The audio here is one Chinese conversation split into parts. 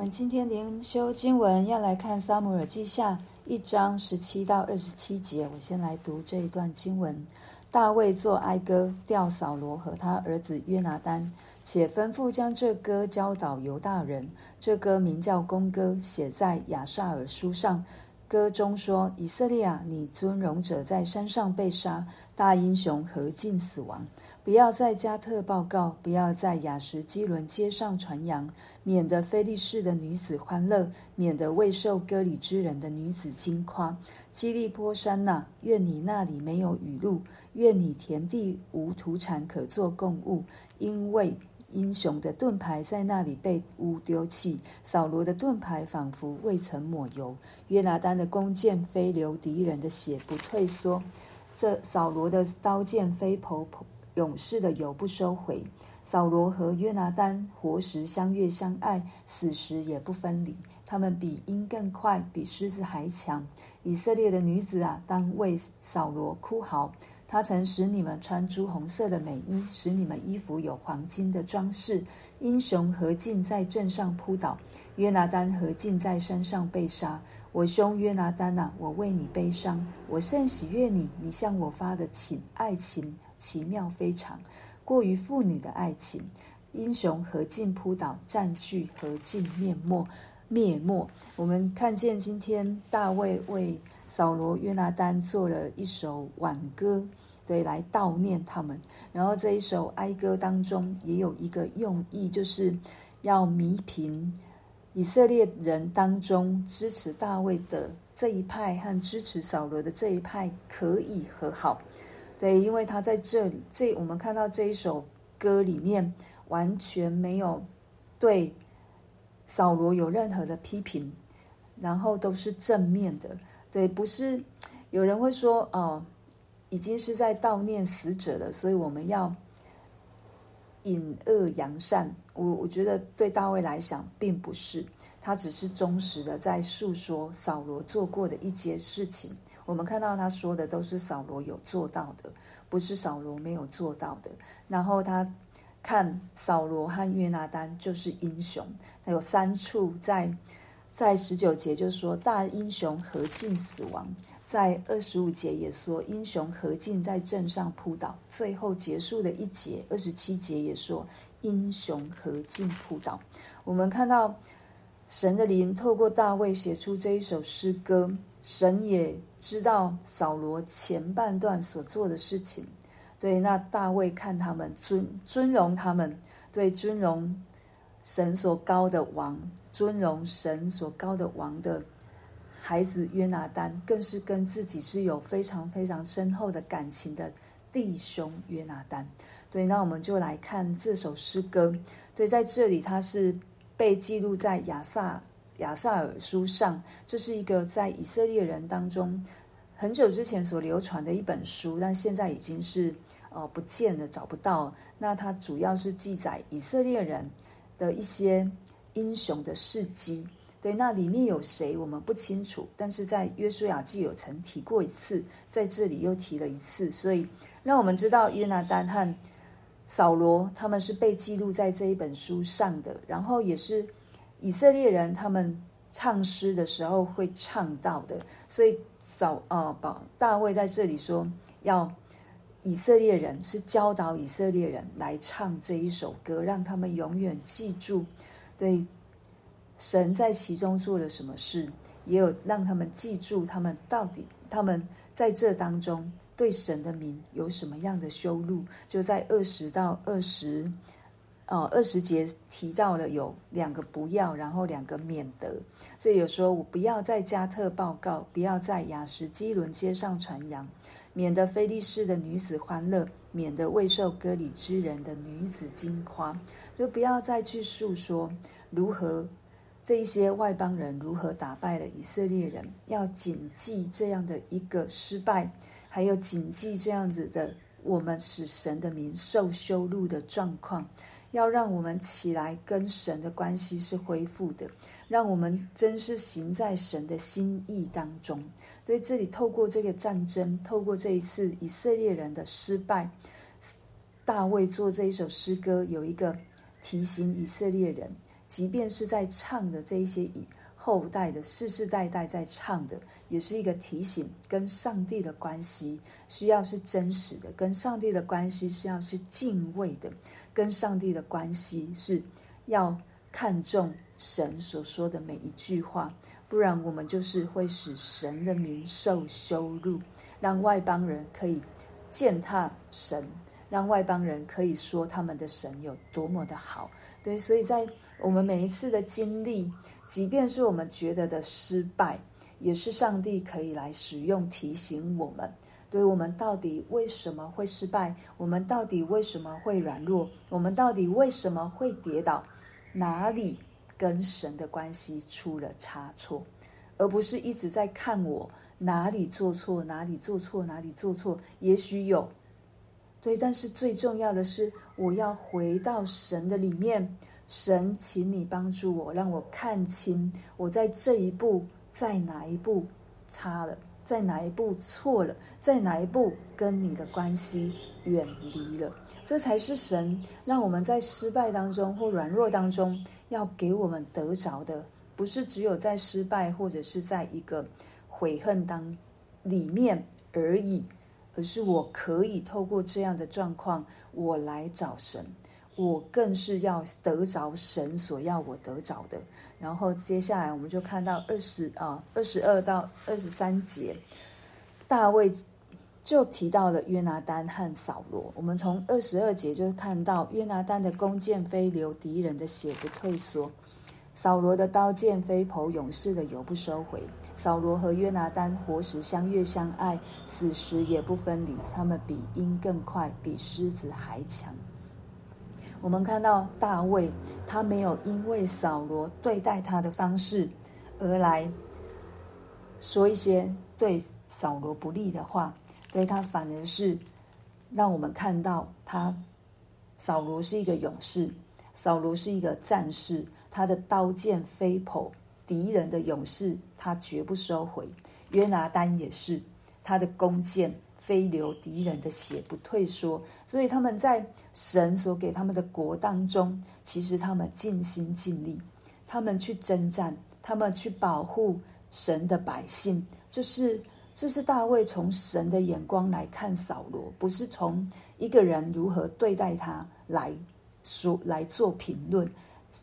我们今天灵修经文要来看《撒母耳记下》一章十七到二十七节。我先来读这一段经文：大卫作哀歌，调扫罗和他儿子约拿单，且吩咐将这歌教导犹大人。这歌名叫公歌，写在亚萨尔书上。歌中说：“以色列啊，你尊荣者在山上被杀，大英雄何尽死亡？不要在加特报告，不要在雅什基伦街上传扬，免得菲利士的女子欢乐，免得未受割礼之人的女子惊夸。基利波山哪，愿你那里没有雨露，愿你田地无土产可作供物，因为。”英雄的盾牌在那里被污丢弃，扫罗的盾牌仿佛未曾抹油，约拿单的弓箭飞流敌人的血不退缩，这扫罗的刀剑非剖勇士的油不收回。扫罗和约拿单活时相悦相爱，死时也不分离。他们比鹰更快，比狮子还强。以色列的女子啊，当为扫罗哭嚎。他曾使你们穿朱红色的美衣，使你们衣服有黄金的装饰。英雄何进在阵上扑倒，约拿单何进在山上被杀。我兄约拿单啊，我为你悲伤，我甚喜悦你。你向我发的情爱情奇妙非常，过于妇女的爱情。英雄何进扑倒，占据何进面没灭没。我们看见今天大卫为扫罗、约拿单做了一首挽歌。对，来悼念他们。然后这一首哀歌当中也有一个用意，就是要弥平以色列人当中支持大卫的这一派和支持扫罗的这一派可以和好。对，因为他在这里，这我们看到这一首歌里面完全没有对扫罗有任何的批评，然后都是正面的。对，不是有人会说哦。已经是在悼念死者了，所以我们要隐恶扬善。我我觉得对大卫来讲，并不是，他只是忠实的在诉说扫罗做过的一些事情。我们看到他说的都是扫罗有做到的，不是扫罗没有做到的。然后他看扫罗和约拿单就是英雄，他有三处在在十九节就说大英雄何进死亡。在二十五节也说，英雄何进在阵上扑倒。最后结束的一节二十七节也说，英雄何进扑倒。我们看到神的灵透过大卫写出这一首诗歌，神也知道扫罗前半段所做的事情。对，那大卫看他们尊尊荣他们，对尊荣神所高的王，尊荣神所高的王的。孩子约拿单更是跟自己是有非常非常深厚的感情的弟兄约拿单。对，那我们就来看这首诗歌。对，在这里他是被记录在亚萨亚萨尔书上，这是一个在以色列人当中很久之前所流传的一本书，但现在已经是呃不见了，找不到。那它主要是记载以色列人的一些英雄的事迹。对，那里面有谁我们不清楚，但是在约书亚记有曾提过一次，在这里又提了一次，所以让我们知道约拿单和扫罗他们是被记录在这一本书上的，然后也是以色列人他们唱诗的时候会唱到的，所以扫呃保大卫在这里说要以色列人是教导以色列人来唱这一首歌，让他们永远记住，对。神在其中做了什么事，也有让他们记住他们到底他们在这当中对神的名有什么样的羞辱。就在二十到二十，哦，二十节提到了有两个不要，然后两个免得。这有说我不要在加特报告，不要在雅什基伦街上传扬，免得非利士的女子欢乐，免得未受割礼之人的女子惊夸。就不要再去述说如何。这一些外邦人如何打败了以色列人？要谨记这样的一个失败，还有谨记这样子的我们使神的名受羞辱的状况，要让我们起来跟神的关系是恢复的，让我们真是行在神的心意当中。所以这里透过这个战争，透过这一次以色列人的失败，大卫做这一首诗歌，有一个提醒以色列人。即便是在唱的这一些以后代的世世代代在唱的，也是一个提醒，跟上帝的关系需要是真实的，跟上帝的关系需要是敬畏的，跟上帝的关系是要看重神所说的每一句话，不然我们就是会使神的名受羞辱，让外邦人可以践踏神，让外邦人可以说他们的神有多么的好。对，所以在我们每一次的经历，即便是我们觉得的失败，也是上帝可以来使用提醒我们，对我们到底为什么会失败，我们到底为什么会软弱，我们到底为什么会跌倒，哪里跟神的关系出了差错，而不是一直在看我哪里做错，哪里做错，哪里做错，也许有。对，但是最重要的是，我要回到神的里面。神，请你帮助我，让我看清我在这一步在哪一步差了，在哪一步错了，在哪一步跟你的关系远离了。这才是神让我们在失败当中或软弱当中要给我们得着的，不是只有在失败或者是在一个悔恨当里面而已。可是我可以透过这样的状况，我来找神，我更是要得着神所要我得着的。然后接下来我们就看到二十啊二十二到二十三节，大卫就提到了约拿单和扫罗。我们从二十二节就看到约拿单的弓箭飞流，敌人的血不退缩。扫罗的刀剑飞剖，勇士的油不收回。扫罗和约拿单活时相悦相爱，死时也不分离。他们比鹰更快，比狮子还强。我们看到大卫，他没有因为扫罗对待他的方式而来说一些对扫罗不利的话，对他反而是让我们看到他，扫罗是一个勇士，扫罗是一个战士。他的刀剑飞剖敌人的勇士，他绝不收回。约拿单也是，他的弓箭飞流敌人的血不退缩。所以他们在神所给他们的国当中，其实他们尽心尽力，他们去征战，他们去保护神的百姓。这是这是大卫从神的眼光来看扫罗，不是从一个人如何对待他来说来做评论。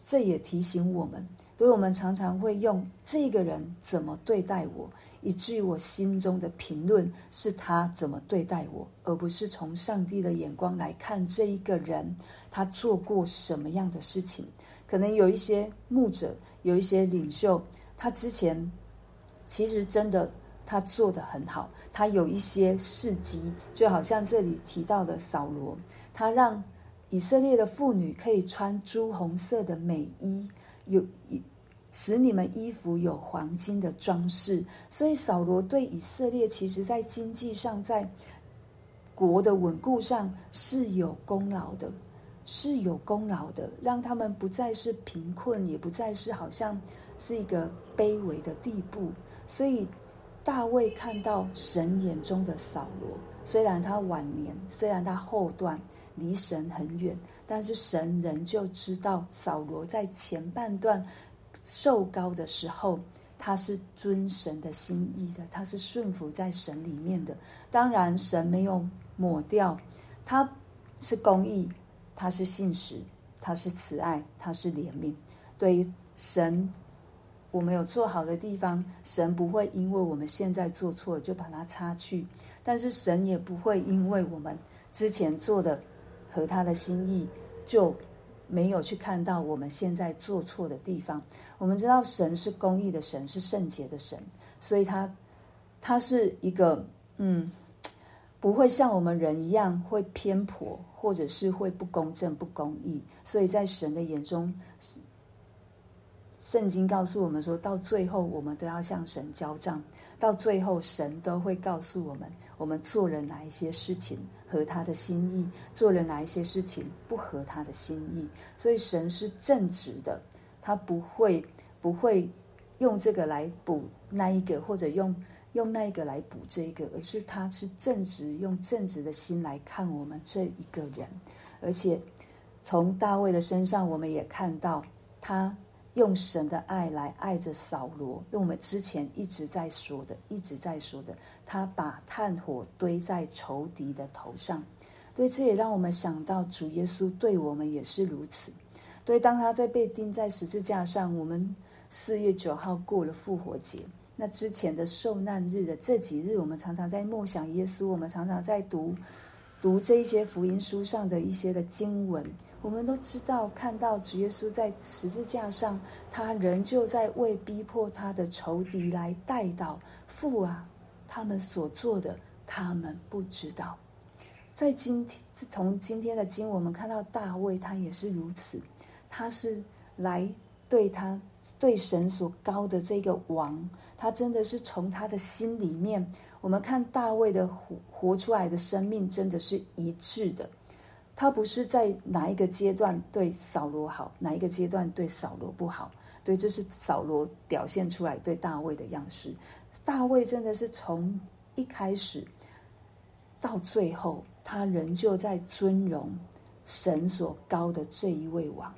这也提醒我们，所以我们常常会用这个人怎么对待我，以至于我心中的评论是他怎么对待我，而不是从上帝的眼光来看这一个人他做过什么样的事情。可能有一些牧者，有一些领袖，他之前其实真的他做得很好，他有一些事迹，就好像这里提到的扫罗，他让。以色列的妇女可以穿朱红色的美衣，有使你们衣服有黄金的装饰。所以扫罗对以色列，其实在经济上，在国的稳固上是有功劳的，是有功劳的，让他们不再是贫困，也不再是好像是一个卑微的地步。所以大卫看到神眼中的扫罗，虽然他晚年，虽然他后段。离神很远，但是神仍旧知道扫罗在前半段受膏的时候，他是遵神的心意的，他是顺服在神里面的。当然，神没有抹掉，他是公义，他是信实，他是慈爱，他是怜悯。对于神，我们有做好的地方，神不会因为我们现在做错就把它擦去，但是神也不会因为我们之前做的。和他的心意，就没有去看到我们现在做错的地方。我们知道神是公义的神，是圣洁的神，所以他他是一个嗯，不会像我们人一样会偏颇，或者是会不公正、不公义。所以在神的眼中，圣经告诉我们说，到最后我们都要向神交账。到最后，神都会告诉我们，我们做了哪一些事情合他的心意，做了哪一些事情不合他的心意。所以，神是正直的，他不会不会用这个来补那一个，或者用用那一个来补这一个，而是他是正直，用正直的心来看我们这一个人。而且，从大卫的身上，我们也看到他用神的爱来爱着扫罗。那我们之前一直在说的，一直在说的，他把炭火堆在仇敌的头上。对，这也让我们想到主耶稣对我们也是如此。对，当他在被钉在十字架上，我们四月九号过了复活节。那之前的受难日的这几日，我们常常在默想耶稣，我们常常在读读这一些福音书上的一些的经文。我们都知道，看到主耶稣在十字架上，他仍旧在为逼迫他的仇敌来代祷。父啊，他们所做的，他们不知道。在今天，从今天的经文，我们看到大卫他也是如此，他是来对他对神所高的这个王。他真的是从他的心里面，我们看大卫的活活出来的生命，真的是一致的。他不是在哪一个阶段对扫罗好，哪一个阶段对扫罗不好。对，这是扫罗表现出来对大卫的样式。大卫真的是从一开始到最后，他仍旧在尊荣神所高的这一位王。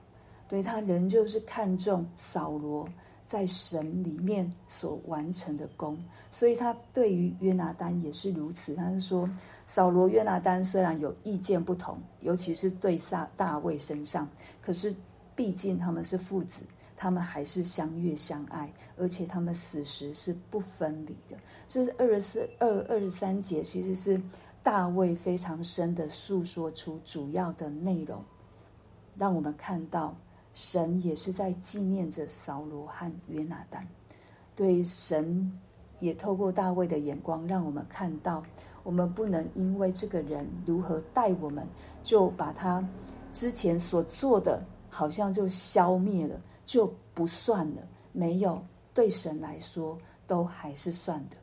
对，他仍旧是看重扫罗。在神里面所完成的功，所以他对于约拿单也是如此。他是说，扫罗约拿单虽然有意见不同，尤其是对撒大卫身上，可是毕竟他们是父子，他们还是相悦相爱，而且他们死时是不分离的。就是二十四、二二十三节，其实是大卫非常深的诉说出主要的内容，让我们看到。神也是在纪念着扫罗和约拿单，对，神也透过大卫的眼光，让我们看到，我们不能因为这个人如何待我们，就把他之前所做的，好像就消灭了，就不算了。没有，对神来说，都还是算的，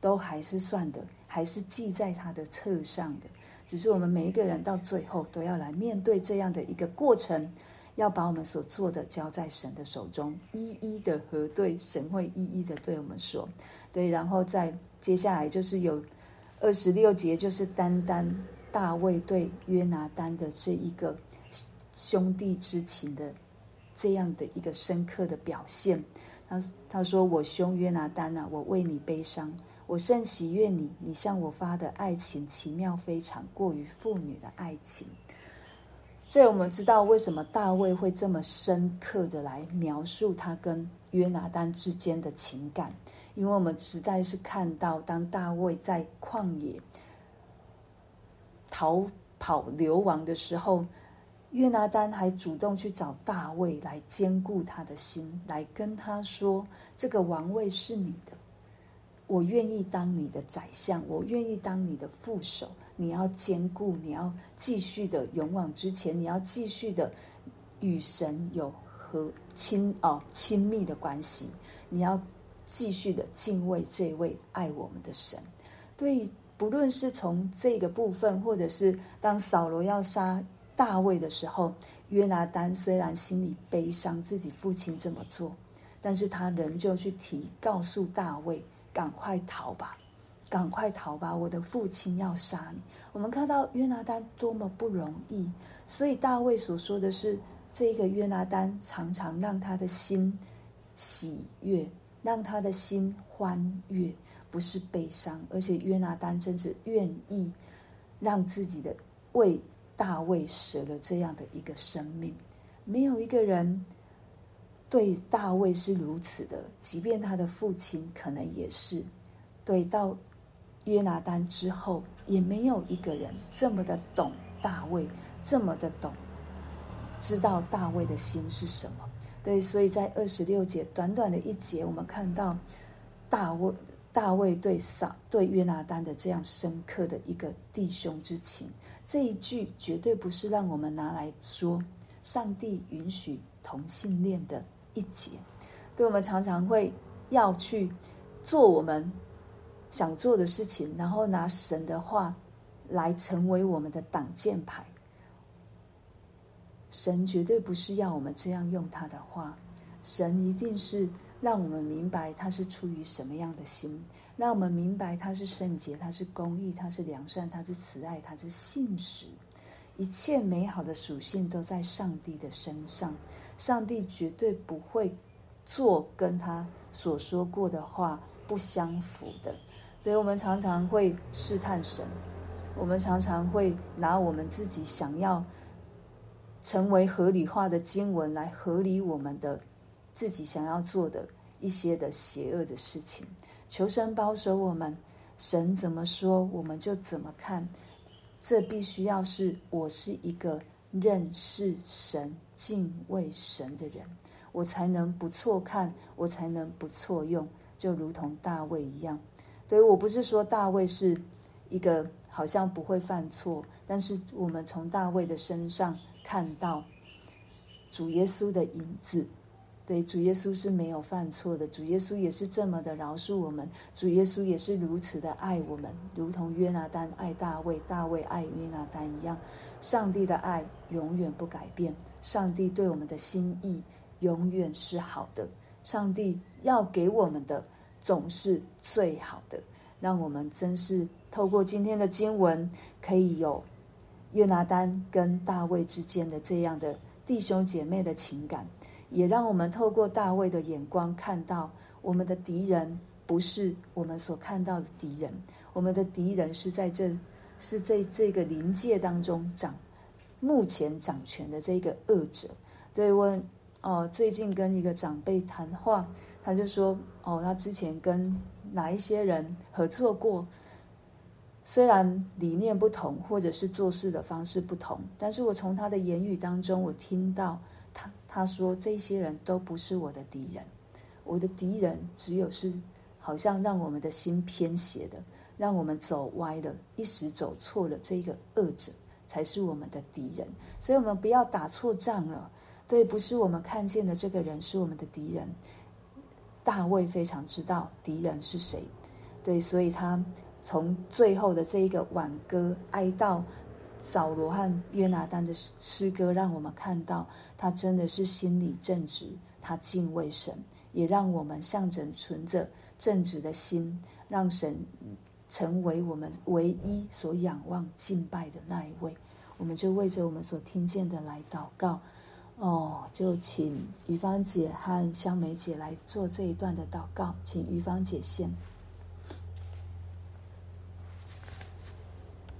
都还是算的，还是记在他的册上的。只是我们每一个人到最后都要来面对这样的一个过程。要把我们所做的交在神的手中，一一的核对，神会一一的对我们说，对，然后再接下来就是有二十六节，就是单单大卫对约拿单的这一个兄弟之情的这样的一个深刻的表现。他他说：“我兄约拿单啊，我为你悲伤，我甚喜悦你，你向我发的爱情奇妙非常，过于妇女的爱情。”所以我们知道为什么大卫会这么深刻的来描述他跟约拿单之间的情感，因为我们实在是看到，当大卫在旷野逃跑流亡的时候，约拿单还主动去找大卫来坚固他的心，来跟他说：“这个王位是你的，我愿意当你的宰相，我愿意当你的副手。”你要兼顾，你要继续的勇往直前，你要继续的与神有和亲哦亲密的关系，你要继续的敬畏这位爱我们的神。对，不论是从这个部分，或者是当扫罗要杀大卫的时候，约拿单虽然心里悲伤自己父亲这么做，但是他仍旧去提告诉大卫，赶快逃吧。赶快逃吧！我的父亲要杀你。我们看到约拿单多么不容易，所以大卫所说的是，这个约拿单常常让他的心喜悦，让他的心欢悦，不是悲伤。而且约拿单真是愿意让自己的为大卫舍了这样的一个生命。没有一个人对大卫是如此的，即便他的父亲可能也是对到。约拿单之后，也没有一个人这么的懂大卫，这么的懂，知道大卫的心是什么。对，所以在二十六节短短的一节，我们看到大卫大卫对撒对约拿单的这样深刻的一个弟兄之情。这一句绝对不是让我们拿来说上帝允许同性恋的一节。对，我们常常会要去做我们。想做的事情，然后拿神的话来成为我们的挡箭牌。神绝对不是要我们这样用他的话，神一定是让我们明白他是出于什么样的心，让我们明白他是圣洁，他是公义，他是良善，他是慈爱，他是信实，一切美好的属性都在上帝的身上。上帝绝对不会做跟他所说过的话不相符的。所以我们常常会试探神，我们常常会拿我们自己想要成为合理化的经文来合理我们的自己想要做的一些的邪恶的事情。求神保守我们，神怎么说我们就怎么看。这必须要是我是一个认识神、敬畏神的人，我才能不错看，我才能不错用，就如同大卫一样。所以我不是说大卫是一个好像不会犯错，但是我们从大卫的身上看到主耶稣的影子。对，主耶稣是没有犯错的，主耶稣也是这么的饶恕我们，主耶稣也是如此的爱我们，如同约拿单爱大卫，大卫爱约拿单一样。上帝的爱永远不改变，上帝对我们的心意永远是好的，上帝要给我们的。总是最好的，让我们真是透过今天的经文，可以有约拿单跟大卫之间的这样的弟兄姐妹的情感，也让我们透过大卫的眼光看到，我们的敌人不是我们所看到的敌人，我们的敌人是在这是在这个临界当中掌目前掌权的这个恶者。对，我哦，最近跟一个长辈谈话。他就说：“哦，他之前跟哪一些人合作过？虽然理念不同，或者是做事的方式不同，但是我从他的言语当中，我听到他他说这些人都不是我的敌人，我的敌人只有是好像让我们的心偏斜的，让我们走歪了，一时走错了，这个恶者才是我们的敌人。所以，我们不要打错仗了。对，不是我们看见的这个人是我们的敌人。”大卫非常知道敌人是谁，对，所以他从最后的这一个挽歌哀悼扫罗和约拿单的诗歌，让我们看到他真的是心里正直，他敬畏神，也让我们向着存着正直的心，让神成为我们唯一所仰望敬拜的那一位。我们就为着我们所听见的来祷告。哦，就请于芳姐和香梅姐来做这一段的祷告，请于芳姐先。